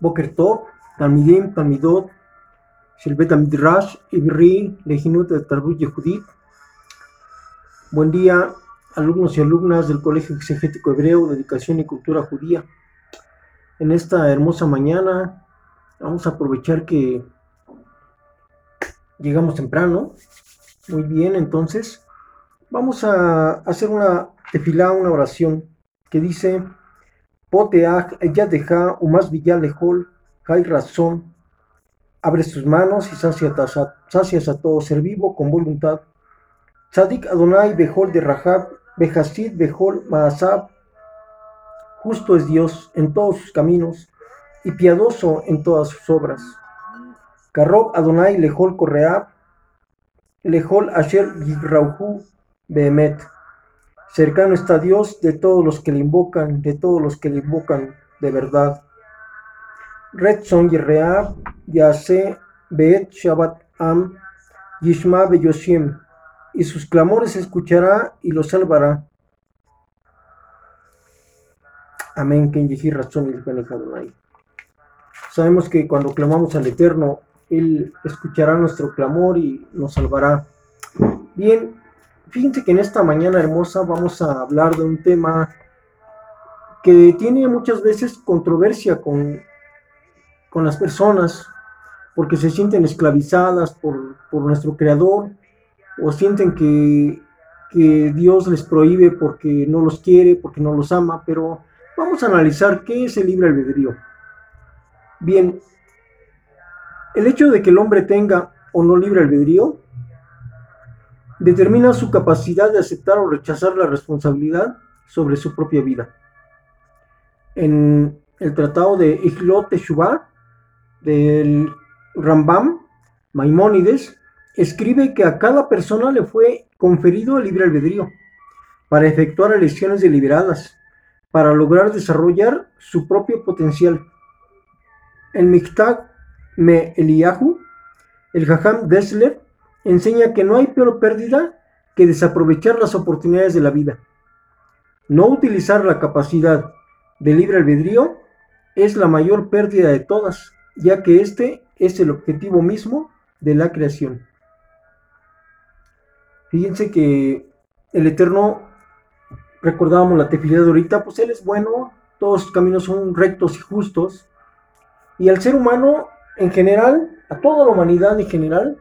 Boker Tov, Talmidim, Talmidot, Shelbet Midrash, Ibri, Leginut de Yehudit. Buen día, alumnos y alumnas del Colegio Exegético Hebreo de Educación y Cultura Judía. En esta hermosa mañana vamos a aprovechar que llegamos temprano. Muy bien, entonces vamos a hacer una tefilá, una oración que dice Poteach, deja Umas Villalejol, Hay razón, abre sus manos y sacias a todo ser vivo con voluntad. Tzadik Adonai Behol de Rahab, Behasid Behol Maasab, justo es Dios en todos sus caminos y piadoso en todas sus obras. Karob Adonai Lejol Correab, Lejol Asher Yigrauhu Behemet. Cercano está Dios de todos los que le invocan, de todos los que le invocan de verdad. Redson Yerreab, Yase, Beet Shabbat Am, Yishma Beyoshim, y sus clamores escuchará y los salvará. Amén. Sabemos que cuando clamamos al Eterno, Él escuchará nuestro clamor y nos salvará. Bien, Fíjense que en esta mañana hermosa vamos a hablar de un tema que tiene muchas veces controversia con, con las personas, porque se sienten esclavizadas por, nuestro Creador, o sienten que, que Dios les prohíbe porque no los quiere, porque no los ama, pero vamos a analizar qué es el libre albedrío. Bien, el hecho de que el hombre tenga o no libre albedrío determina su capacidad de aceptar o rechazar la responsabilidad sobre su propia vida. En el tratado de Iglot Teshuvah del Rambam, Maimónides, escribe que a cada persona le fue conferido el libre albedrío para efectuar elecciones deliberadas, para lograr desarrollar su propio potencial. En Miktag Me Eliyahu, el Jajam Dessler enseña que no hay peor pérdida que desaprovechar las oportunidades de la vida. No utilizar la capacidad de libre albedrío es la mayor pérdida de todas, ya que este es el objetivo mismo de la creación. Fíjense que el Eterno, recordábamos la tefilidad de ahorita, pues Él es bueno, todos sus caminos son rectos y justos, y al ser humano en general, a toda la humanidad en general,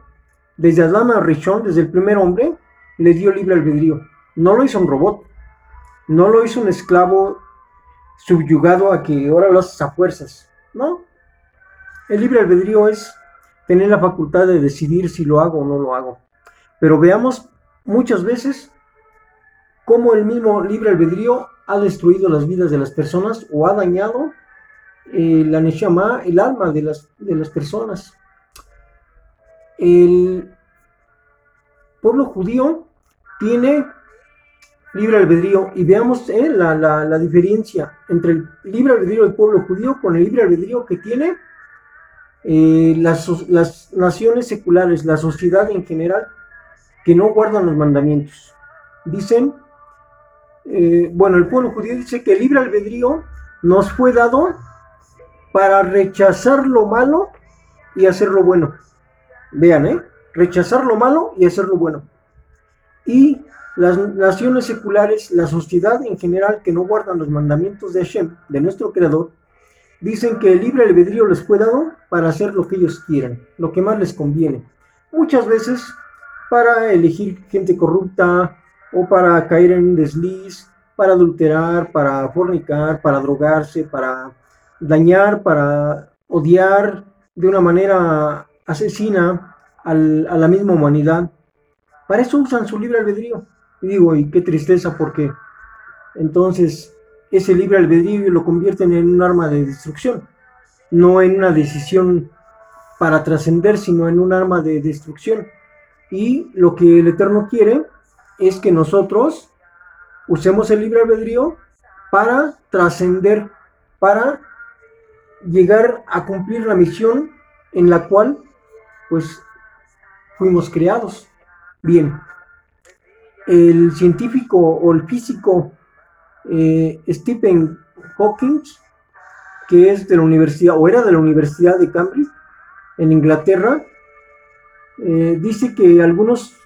desde Adán a Rishon, desde el primer hombre, le dio libre albedrío. No lo hizo un robot, no lo hizo un esclavo subyugado a que ahora lo haces a fuerzas. No. El libre albedrío es tener la facultad de decidir si lo hago o no lo hago. Pero veamos muchas veces cómo el mismo libre albedrío ha destruido las vidas de las personas o ha dañado eh, la neshama, el alma de las, de las personas. El pueblo judío tiene libre albedrío y veamos eh, la, diferencia entre el libre albedrío del pueblo judío con el libre albedrío que tiene eh, las, las, naciones seculares, la sociedad en general, que no guardan los mandamientos. Dicen, eh, bueno, el pueblo judío dice que el libre albedrío nos fue dado para rechazar lo malo y hacer lo bueno. Vean, ¿eh? Rechazar lo malo y hacer lo bueno. Y las naciones seculares, la sociedad en general que no guardan los mandamientos de Hashem, de nuestro Creador, dicen que el libre albedrío les fue dado para hacer lo que ellos quieran, lo que más les conviene. Muchas veces para elegir gente corrupta o para caer en un desliz, para adulterar, para fornicar, para drogarse, para dañar, para odiar de una manera asesina a la misma humanidad. Para eso usan su libre albedrío. Y digo, y qué tristeza porque entonces ese libre albedrío lo convierten en un arma de destrucción, no en una decisión para trascender, sino en un arma de destrucción. Y lo que el Eterno quiere es que nosotros usemos el libre albedrío para trascender, para llegar a cumplir la misión en la cual pues fuimos creados. Bien, el científico o el físico eh, Stephen Hawking que es de la universidad, o era de la Universidad de Cambridge, en Inglaterra, eh, dice que algunos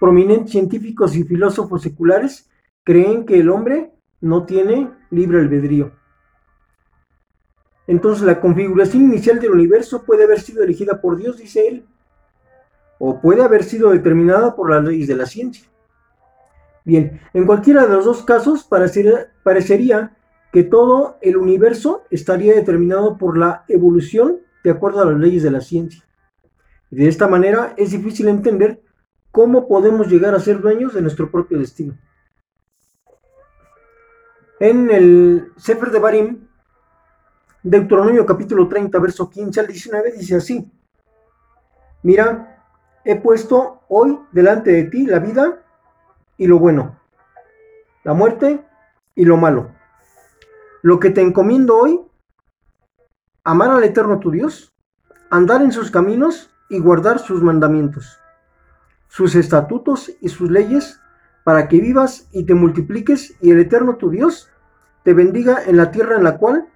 prominentes científicos y filósofos seculares creen que el hombre no tiene libre albedrío. Entonces la configuración inicial del universo puede haber sido elegida por Dios, dice él, o puede haber sido determinada por las leyes de la ciencia. Bien, en cualquiera de los dos casos parecería que todo el universo estaría determinado por la evolución de acuerdo a las leyes de la ciencia. de esta manera es difícil entender cómo podemos llegar a ser dueños de nuestro propio destino. En el Sefer de Barim, Deuteronomio capítulo 30, verso 15 al 19, dice así, mira, he puesto hoy delante de ti la vida y lo bueno, la muerte y lo malo. Lo que te encomiendo hoy, amar al Eterno tu Dios, andar en sus caminos y guardar sus mandamientos, sus estatutos y sus leyes, para que vivas y te multipliques y el Eterno tu Dios te bendiga en la tierra en la cual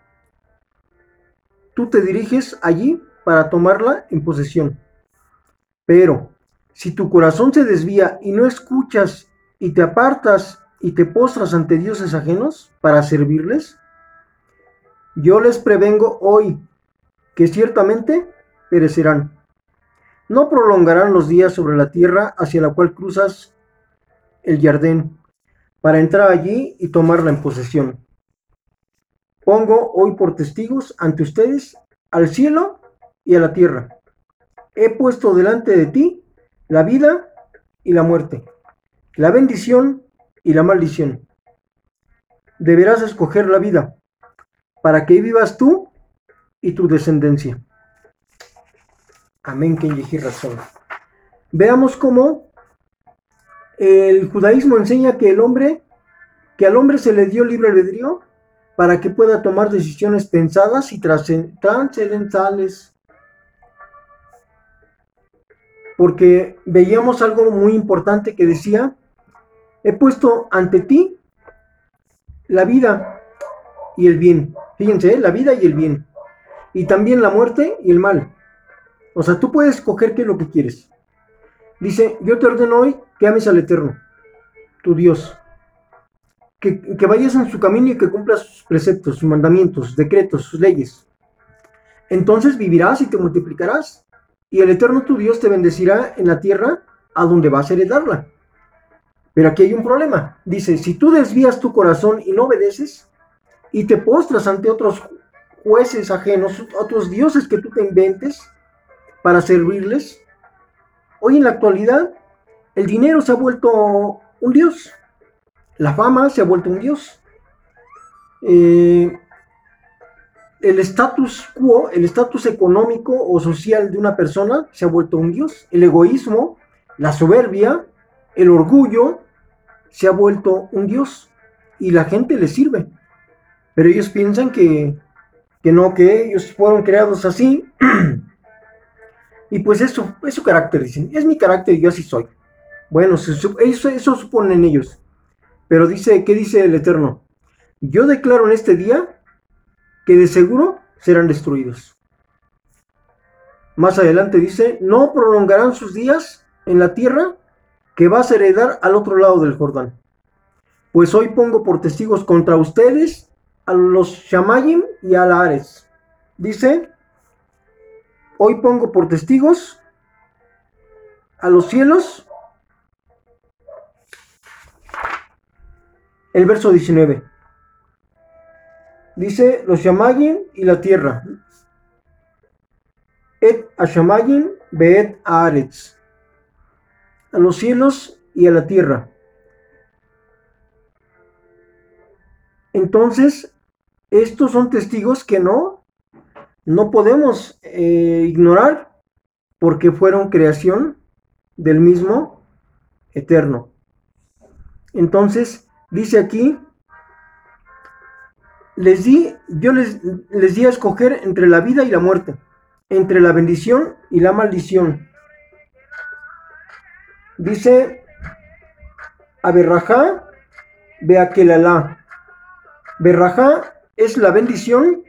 tú te diriges allí para tomarla en posesión. Pero si tu corazón se desvía y no escuchas y te apartas y te postras ante dioses ajenos para servirles, yo les prevengo hoy que ciertamente perecerán. No prolongarán los días sobre la tierra hacia la cual cruzas el jardín para entrar allí y tomarla en posesión. Pongo hoy por testigos ante ustedes al cielo y a la tierra. He puesto delante de ti la vida y la muerte, la bendición y la maldición. Deberás escoger la vida para que vivas tú y tu descendencia. Amén, que razón. Veamos cómo el judaísmo enseña que el hombre, que al hombre se le dio libre albedrío para que pueda tomar decisiones pensadas y trascendentales. Porque veíamos algo muy importante que decía, he puesto ante ti la vida y el bien. Fíjense, ¿eh? la vida y el bien. Y también la muerte y el mal. O sea, tú puedes escoger qué es lo que quieres. Dice, yo te ordeno hoy que ames al Eterno, tu Dios. Que, vayas en su camino y que cumplas sus preceptos, sus mandamientos, decretos, sus leyes. Entonces vivirás y te multiplicarás. Y el Eterno tu Dios te bendecirá en la tierra a donde vas a heredarla. Pero aquí hay un problema. Dice, si tú desvías tu corazón y no obedeces, y te postras ante otros jueces ajenos, otros dioses que tú te inventes para servirles. Hoy en la actualidad, el dinero se ha vuelto un dios. La fama se ha vuelto un dios. Eh, el status quo, el estatus económico o social de una persona se ha vuelto un dios. El egoísmo, la soberbia, el orgullo se ha vuelto un dios y la gente le sirve pero ellos piensan que, no, que ellos fueron creados así. y pues eso es su carácter, dicen. Es mi carácter yo así soy. Bueno, eso, eso suponen ellos. Pero dice, ¿qué dice el Eterno? Yo declaro en este día que de seguro serán destruidos. Más adelante dice, no prolongarán sus días en la tierra que vas a heredar al otro lado del Jordán. Pues hoy pongo por testigos contra ustedes a los Shamayim y a la Ares. Dice, hoy pongo por testigos a los cielos. El verso 19. Dice los Shamayim y la tierra. Et a Shamayim beet Aretz. A los cielos y a la tierra. Entonces, estos son testigos que no, no podemos eh, ignorar porque fueron creación del mismo eterno. Entonces, dice aquí, les di, yo les, les di a escoger entre la vida y la muerte, entre la bendición y la maldición. Dice, Aberrajá, Beakelalá. Berrajá es la bendición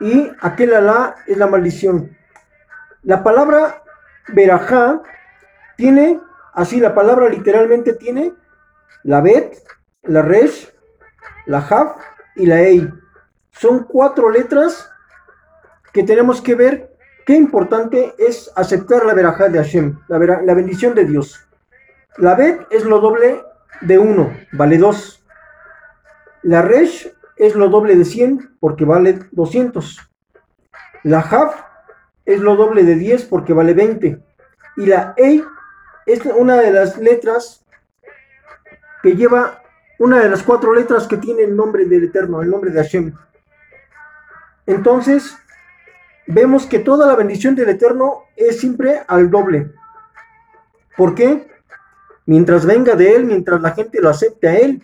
y aquel alá es la maldición. La palabra verajá tiene, así la palabra literalmente tiene la bet, la resh, la jaf y la ei. Son cuatro letras que tenemos que ver qué importante es aceptar la verajá de Hashem, la, la bendición de Dios. La bet es lo doble de 1, vale 2. La resh es lo doble de 100 porque vale 200. La half es lo doble de 10 porque vale 20. Y la ei es una de las letras que lleva una de las cuatro letras que tiene el nombre del Eterno, el nombre de Hashem. Entonces, vemos que toda la bendición del Eterno es siempre al doble. ¿Por qué? Mientras venga de Él, mientras la gente lo acepte a Él.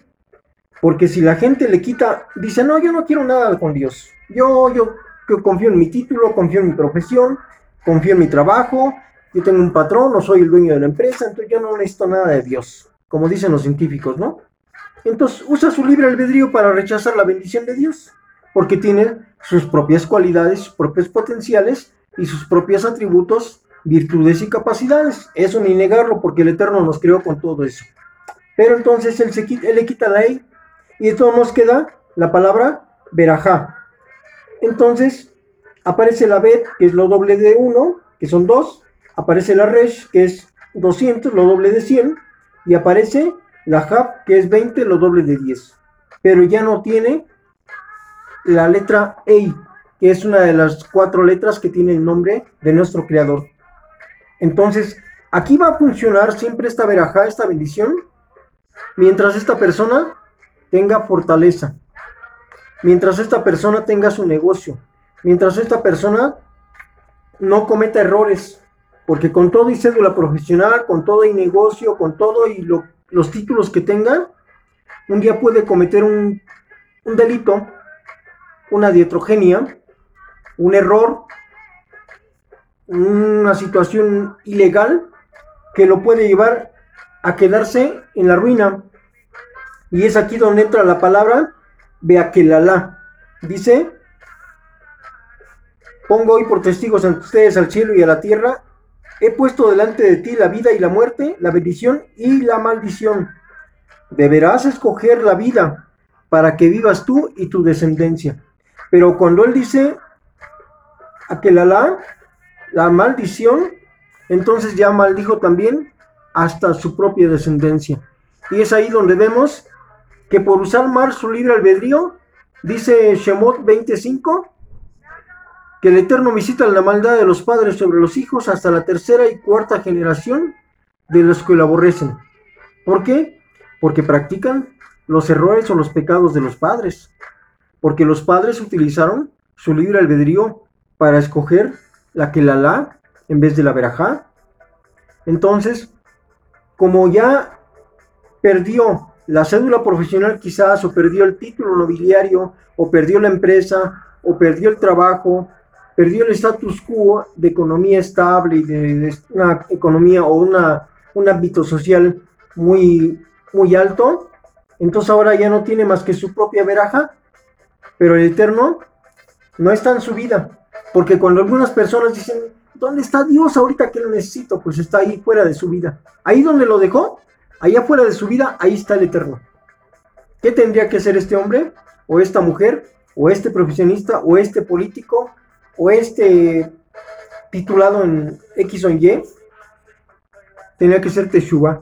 Porque si la gente le quita, dice, no, yo no quiero nada con Dios. Yo, yo, confío en mi título, confío en mi profesión, confío en mi trabajo, yo tengo un patrón, no soy el dueño de la empresa, entonces yo no necesito nada de Dios, como dicen los científicos, ¿no? Entonces usa su libre albedrío para rechazar la bendición de Dios porque tiene sus propias cualidades, sus propios potenciales y sus propios atributos, virtudes y capacidades. Eso ni negarlo, porque el Eterno nos creó con todo eso. Pero entonces él, se, él le quita la E y todo nos queda la palabra verajá. Entonces aparece la Bet, que es lo doble de 1, que son 2. Aparece la Resh, que es 200, lo doble de 100. Y aparece la Hab, que es 20, lo doble de 10. Pero ya no tiene la letra E, que es una de las cuatro letras que tiene el nombre de nuestro creador. Entonces, aquí va a funcionar siempre esta verajá, esta bendición, mientras esta persona tenga fortaleza, mientras esta persona tenga su negocio, mientras esta persona no cometa errores, porque con todo y cédula profesional, con todo y negocio, con todo y los títulos que tenga, un día puede cometer un, un delito una dietrogenia, un error, una situación ilegal que lo puede llevar a quedarse en la ruina. Y es aquí donde entra la palabra Beaquelalá. Dice, pongo hoy por testigos ante ustedes al cielo y a la tierra, he puesto delante de ti la vida y la muerte, la bendición y la maldición. Deberás escoger la vida para que vivas tú y tu descendencia. Pero cuando él dice aquel Alá, la maldición, entonces ya maldijo también hasta su propia descendencia. Y es ahí donde vemos que por usar mal su libre albedrío, dice Shemot 25, que el Eterno visita la maldad de los padres sobre los hijos hasta la tercera y cuarta generación de los que lo aborrecen. ¿Por qué? Porque practican los errores o los pecados de los padres porque los padres utilizaron su libre albedrío para escoger la que la en vez de la verajá. Entonces, como ya perdió la cédula profesional quizás, o perdió el título nobiliario, o perdió la empresa, o perdió el trabajo, perdió el status quo de economía estable y de, una economía o una, un ámbito social muy, muy alto, entonces ahora ya no tiene más que su propia veraja pero el Eterno no está en su vida. Porque cuando algunas personas dicen, ¿dónde está Dios ahorita que lo necesito? Pues está ahí fuera de su vida. Ahí donde lo dejó, allá fuera de su vida, ahí está el Eterno. ¿Qué tendría que hacer este hombre? ¿O esta mujer? ¿O este profesionista? ¿O este político? ¿O este titulado en X o Y? Tenía que ser Teshuvah.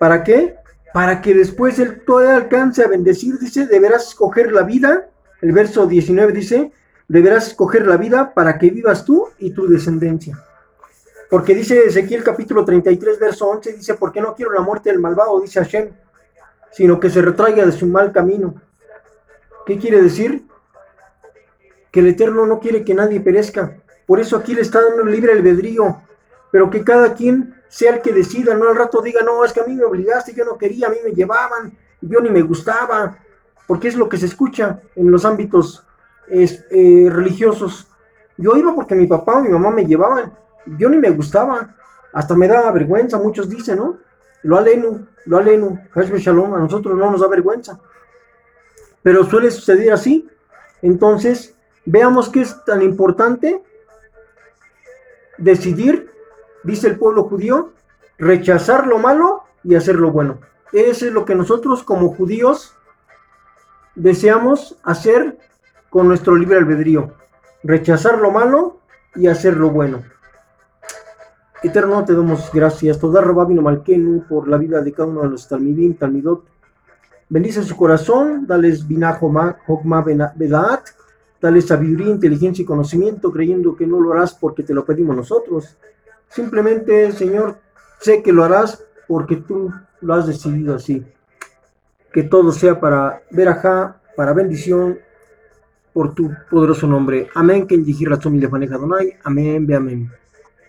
¿Para qué? para que después él todo alcance a bendecir, dice, deberás escoger la vida, el verso 19 dice, deberás escoger la vida para que vivas tú y tu descendencia. Porque dice Ezequiel capítulo 33, verso 11, dice, porque no quiero la muerte del malvado, dice Hashem, sino que se retraiga de su mal camino. ¿Qué quiere decir? Que el Eterno no quiere que nadie perezca. Por eso aquí le está dando libre albedrío, pero que cada quien sea el que decida, no al rato diga, no, es que a mí me obligaste, yo no quería, a mí me llevaban, yo ni me gustaba, porque es lo que se escucha en los ámbitos eh, religiosos. Yo iba porque mi papá o mi mamá me llevaban, yo ni me gustaba, hasta me daba vergüenza, muchos dicen, ¿no? Lo alenu, lo alenu, Shalom, a nosotros no nos da vergüenza. Pero suele suceder así. Entonces, Veamos qué es tan importante decidir, dice el pueblo judío, rechazar lo malo y hacer lo bueno. Eso es lo que nosotros como judíos deseamos hacer con nuestro libre albedrío. Rechazar lo malo y hacer lo bueno. Eterno, te damos gracias. Toda Rababino Malkenu por la vida de cada uno de los Talmidim, Talmidot. Bendice su corazón, dales Binah Hokma Bedaat, dale sabiduría, inteligencia y conocimiento, creyendo que no lo harás porque te lo pedimos nosotros. Simplemente, Señor, sé que lo harás porque tú lo has decidido así. Que todo sea para verajá, para bendición, por tu poderoso nombre. Amén. Que en Razón y Donai. Amén. Ve amén.